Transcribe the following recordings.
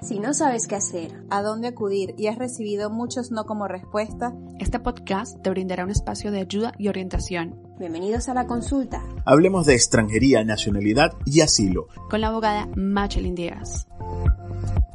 Si no sabes qué hacer, a dónde acudir y has recibido muchos no como respuesta, este podcast te brindará un espacio de ayuda y orientación. Bienvenidos a la consulta. Hablemos de extranjería, nacionalidad y asilo. Con la abogada Machelin Díaz.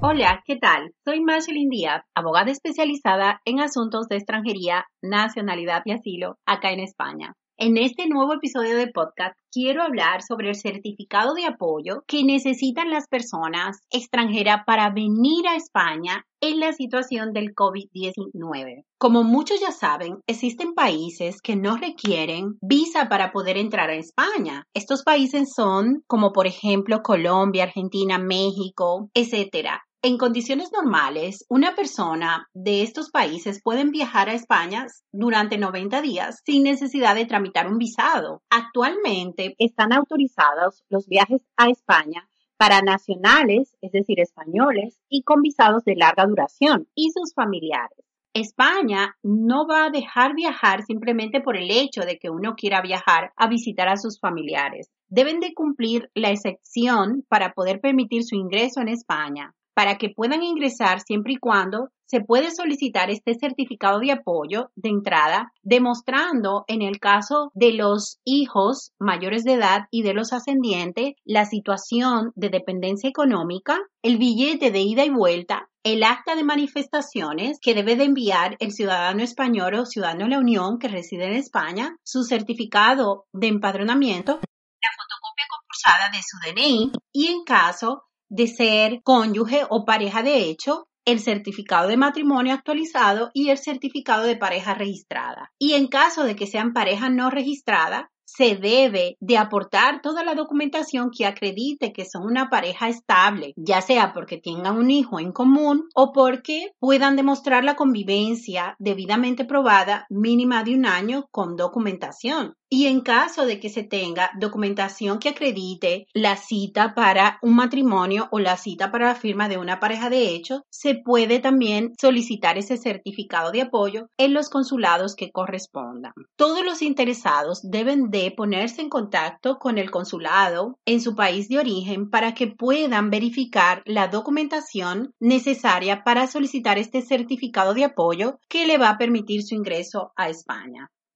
Hola, ¿qué tal? Soy Machelin Díaz, abogada especializada en asuntos de extranjería, nacionalidad y asilo acá en España. En este nuevo episodio de podcast quiero hablar sobre el certificado de apoyo que necesitan las personas extranjeras para venir a España en la situación del COVID-19. Como muchos ya saben, existen países que no requieren visa para poder entrar a España. Estos países son como por ejemplo Colombia, Argentina, México, etcétera. En condiciones normales, una persona de estos países puede viajar a España durante 90 días sin necesidad de tramitar un visado. Actualmente están autorizados los viajes a España para nacionales, es decir, españoles, y con visados de larga duración y sus familiares. España no va a dejar viajar simplemente por el hecho de que uno quiera viajar a visitar a sus familiares. Deben de cumplir la excepción para poder permitir su ingreso en España para que puedan ingresar siempre y cuando se puede solicitar este certificado de apoyo de entrada, demostrando en el caso de los hijos mayores de edad y de los ascendientes la situación de dependencia económica, el billete de ida y vuelta, el acta de manifestaciones que debe de enviar el ciudadano español o ciudadano de la Unión que reside en España, su certificado de empadronamiento, la fotocopia compulsada de su DNI y en caso de ser cónyuge o pareja de hecho, el certificado de matrimonio actualizado y el certificado de pareja registrada. Y en caso de que sean pareja no registrada, se debe de aportar toda la documentación que acredite que son una pareja estable, ya sea porque tengan un hijo en común o porque puedan demostrar la convivencia debidamente probada mínima de un año con documentación. Y en caso de que se tenga documentación que acredite la cita para un matrimonio o la cita para la firma de una pareja de hecho, se puede también solicitar ese certificado de apoyo en los consulados que correspondan. Todos los interesados deben de ponerse en contacto con el consulado en su país de origen para que puedan verificar la documentación necesaria para solicitar este certificado de apoyo que le va a permitir su ingreso a España.